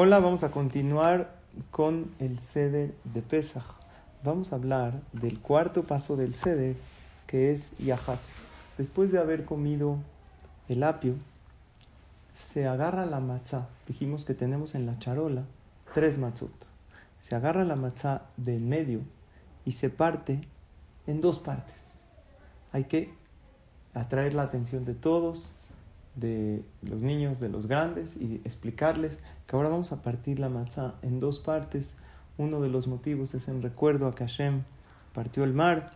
Hola, vamos a continuar con el Seder de Pesach. Vamos a hablar del cuarto paso del Seder, que es Yahatz. Después de haber comido el apio, se agarra la matzá. Dijimos que tenemos en la charola tres matzot. Se agarra la matzá del medio y se parte en dos partes. Hay que atraer la atención de todos, de los niños, de los grandes, y explicarles que ahora vamos a partir la matzá en dos partes. Uno de los motivos es en recuerdo a que Hashem partió el mar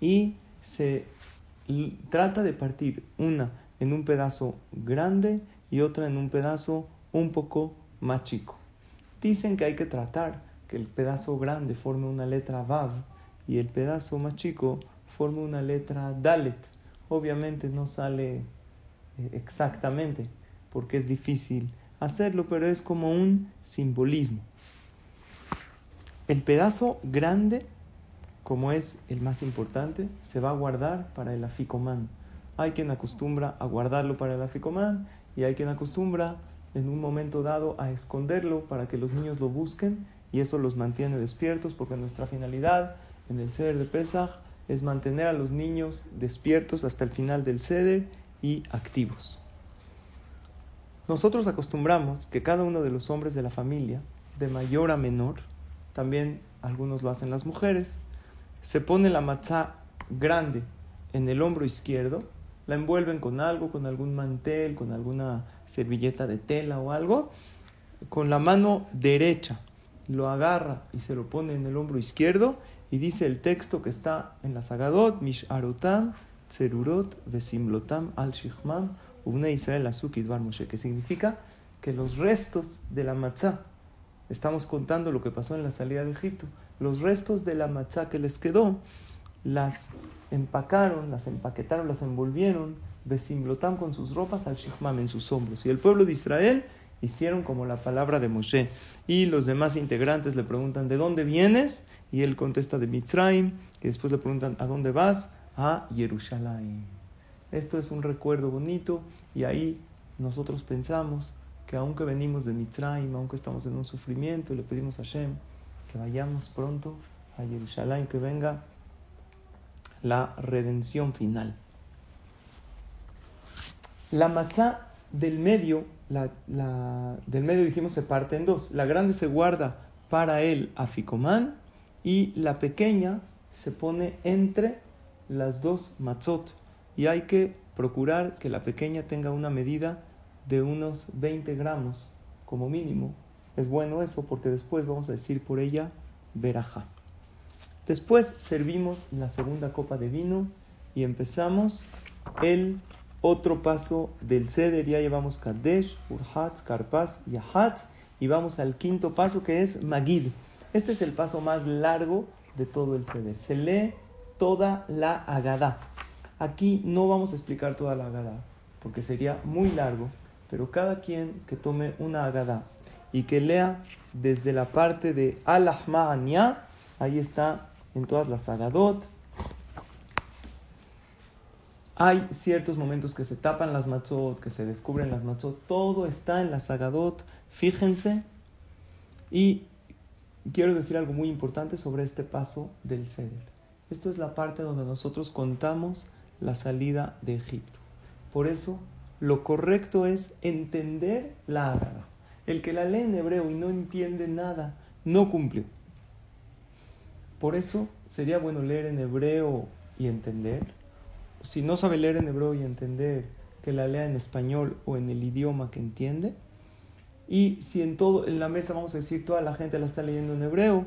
y se trata de partir una en un pedazo grande y otra en un pedazo un poco más chico. Dicen que hay que tratar que el pedazo grande forme una letra Vav y el pedazo más chico forme una letra Dalet. Obviamente no sale exactamente porque es difícil hacerlo, pero es como un simbolismo. El pedazo grande, como es el más importante, se va a guardar para el aficomán. Hay quien acostumbra a guardarlo para el aficomán y hay quien acostumbra en un momento dado a esconderlo para que los niños lo busquen y eso los mantiene despiertos porque nuestra finalidad en el ceder de Pesach es mantener a los niños despiertos hasta el final del ceder y activos. Nosotros acostumbramos que cada uno de los hombres de la familia, de mayor a menor, también algunos lo hacen las mujeres, se pone la matzá grande en el hombro izquierdo, la envuelven con algo, con algún mantel, con alguna servilleta de tela o algo, con la mano derecha lo agarra y se lo pone en el hombro izquierdo y dice el texto que está en la Sagadot, Mish Arotam, Tserurot, Vesimlotam, Al Shichmam, Israel Moshe, que significa que los restos de la matzá, estamos contando lo que pasó en la salida de Egipto, los restos de la matzá que les quedó, las empacaron, las empaquetaron, las envolvieron, besimlotam con sus ropas al Shechmam en sus hombros. Y el pueblo de Israel hicieron como la palabra de Moshe. Y los demás integrantes le preguntan, ¿de dónde vienes? Y él contesta de Mitzrayim. Y después le preguntan, ¿a dónde vas? A Jerusalén. Esto es un recuerdo bonito y ahí nosotros pensamos que aunque venimos de Mitzrayim, aunque estamos en un sufrimiento, le pedimos a Hashem que vayamos pronto a Jerusalén, que venga la redención final. La matzá del medio, la, del medio dijimos se parte en dos. La grande se guarda para el aficomán y la pequeña se pone entre las dos matzot y hay que procurar que la pequeña tenga una medida de unos 20 gramos como mínimo. Es bueno eso porque después vamos a decir por ella veraja. Después servimos la segunda copa de vino y empezamos el otro paso del ceder. Ya llevamos Kadesh, Urhatz, Karpaz y Ahatz y vamos al quinto paso que es Magid. Este es el paso más largo de todo el ceder. Se lee toda la Agadá. Aquí no vamos a explicar toda la Agadá, porque sería muy largo, pero cada quien que tome una Agadá y que lea desde la parte de al ahí está en todas las Agadot. Hay ciertos momentos que se tapan las matzot, que se descubren las matzot, todo está en las Agadot, fíjense. Y quiero decir algo muy importante sobre este paso del Seder. Esto es la parte donde nosotros contamos la salida de Egipto. Por eso, lo correcto es entender la Ágada. El que la lee en hebreo y no entiende nada, no cumplió. Por eso sería bueno leer en hebreo y entender. Si no sabe leer en hebreo y entender, que la lea en español o en el idioma que entiende. Y si en todo, en la mesa vamos a decir, toda la gente la está leyendo en hebreo,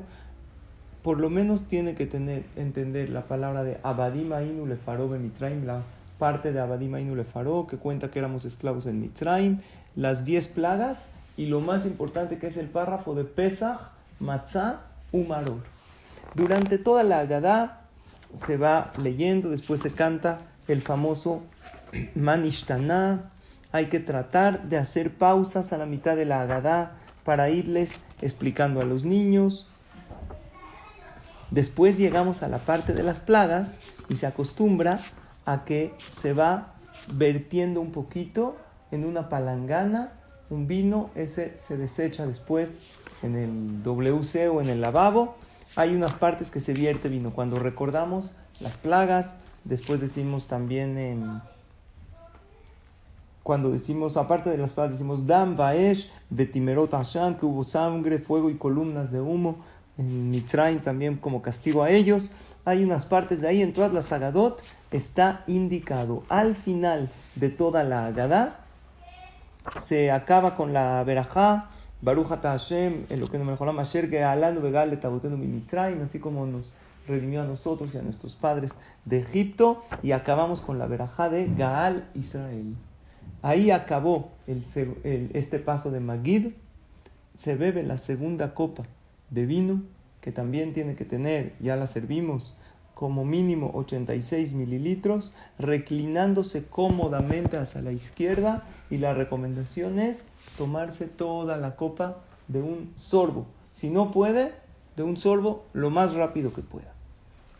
por lo menos tiene que tener, entender la palabra de Abadim Ainu Lefarobe Mitraim, la parte de Abadima y Nulefaró, que cuenta que éramos esclavos en Mitzrayim, las diez plagas y lo más importante que es el párrafo de Pesach, Matzah, Umaror. Durante toda la Agadá se va leyendo, después se canta el famoso Manishtana. Hay que tratar de hacer pausas a la mitad de la Agadá para irles explicando a los niños. Después llegamos a la parte de las plagas y se acostumbra a que se va vertiendo un poquito en una palangana, un vino, ese se desecha después en el WC o en el lavabo. Hay unas partes que se vierte vino. Cuando recordamos las plagas, después decimos también en... Cuando decimos, aparte de las plagas, decimos Dam, Vaesh, Betimerot Ashan, que hubo sangre, fuego y columnas de humo. En Mitzrayim también como castigo a ellos. Hay unas partes de ahí, en todas las Agadot, está indicado al final de toda la Agadá, se acaba con la Berajá, Baruch Hashem, lo que nos mejoramos Asher, que alano vegal de tabotenu Mitzrayim, así como nos redimió a nosotros y a nuestros padres de Egipto, y acabamos con la Berajá de Gaal Israel. Ahí acabó este paso de Magid, se bebe la segunda copa de vino, que también tiene que tener, ya la servimos, como mínimo 86 mililitros, reclinándose cómodamente hacia la izquierda y la recomendación es tomarse toda la copa de un sorbo. Si no puede, de un sorbo lo más rápido que pueda.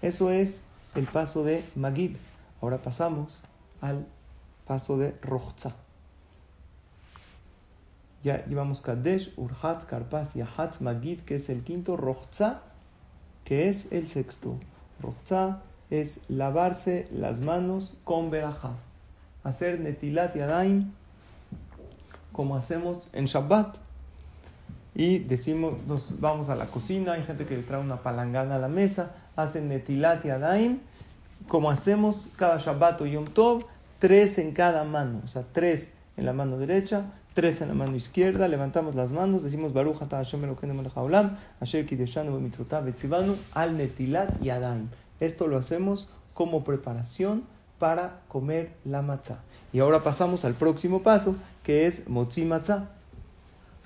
Eso es el paso de Magid. Ahora pasamos al paso de Rochza. Ya llevamos Kadesh, Urhatz, Karpas, Yahatz, Magid, que es el quinto, Rochza, que es el sexto. Rochza es lavarse las manos con verajá. Hacer netilat yadayim como hacemos en Shabbat. Y decimos, nos vamos a la cocina, hay gente que le trae una palangana a la mesa, hacen netilat yadayim, como hacemos cada Shabbat o Yom Tov, tres en cada mano, o sea, tres en la mano derecha, tres en la mano izquierda, levantamos las manos, decimos Baruch Hashem Asher al Netilat. Esto lo hacemos como preparación para comer la matzah. Y ahora pasamos al próximo paso, que es Motzi Matzah.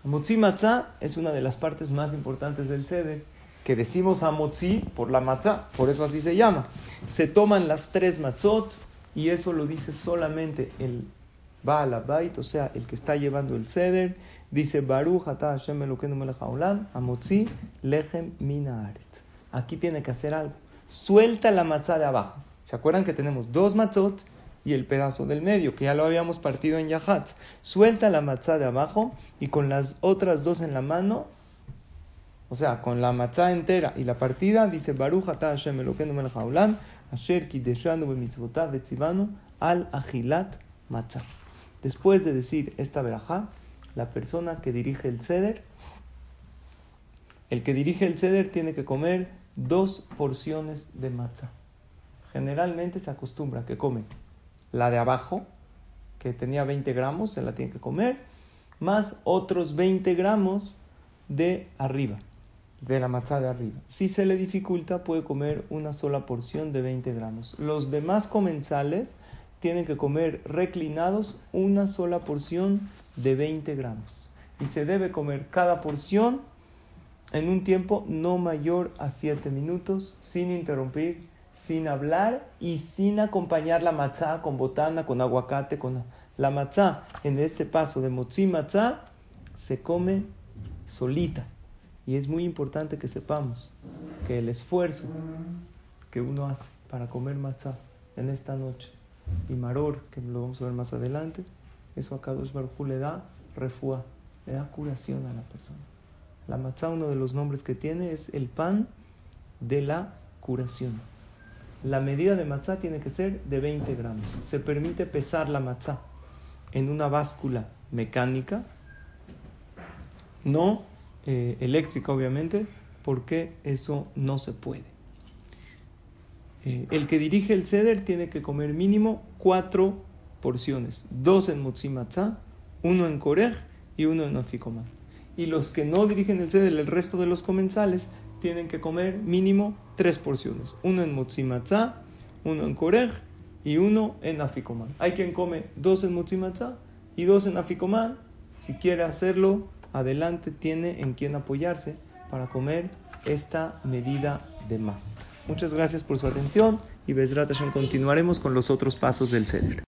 Motzi Matzah es una de las partes más importantes del sede, que decimos a Motzi por la matzah, por eso así se llama. Se toman las tres matzot y eso lo dice solamente el Baal Abait, o sea, el que está llevando el ceder. Dice Baruch ata Hashem melech haolam, amotzi lechem minaaret. Aquí tiene que hacer algo. Suelta la matzah de abajo. ¿Se acuerdan que tenemos dos matzot y el pedazo del medio, que ya lo habíamos partido en Yahatz? Suelta la matzah de abajo y con las otras dos en la mano, o sea, con la matzah entera y la partida, dice Baruch ata Hashem melech haolam, asher kideshanu b'mitzvotav v'tzivanu al achilat matzah. Después de decir esta verajá, la persona que dirige el ceder, el que dirige el ceder tiene que comer dos porciones de matzah. Generalmente se acostumbra que come la de abajo, que tenía 20 gramos, se la tiene que comer, más otros 20 gramos de arriba, de la matzah de arriba. Si se le dificulta, puede comer una sola porción de 20 gramos. Los demás comensales tienen que comer reclinados una sola porción de 20 gramos. Y se debe comer cada porción en un tiempo no mayor a 7 minutos, sin interrumpir, sin hablar y sin acompañar la matzá con botana, con aguacate, con la matzá. En este paso de motzi matzá se come solita. Y es muy importante que sepamos que el esfuerzo que uno hace para comer matzá en esta noche y maror, que lo vamos a ver más adelante, eso a Kadosh Baruj le da refúa, le da curación a la persona. La matzá, uno de los nombres que tiene, es el pan de la curación. La medida de matzá tiene que ser de 20 gramos. Se permite pesar la matzá en una báscula mecánica, no eh, eléctrica obviamente, porque eso no se puede. Eh, el que dirige el ceder tiene que comer mínimo cuatro porciones, dos en Matzah, uno en Korej y uno en Afikoman. Y los que no dirigen el ceder, el resto de los comensales, tienen que comer mínimo tres porciones, uno en Matzah, uno en Korej y uno en afikoman. Hay quien come dos en mutzimatzah y dos en afikoman. Si quiere hacerlo, adelante tiene en quien apoyarse para comer esta medida de más. Muchas gracias por su atención y Bezrat continuaremos con los otros pasos del Seder.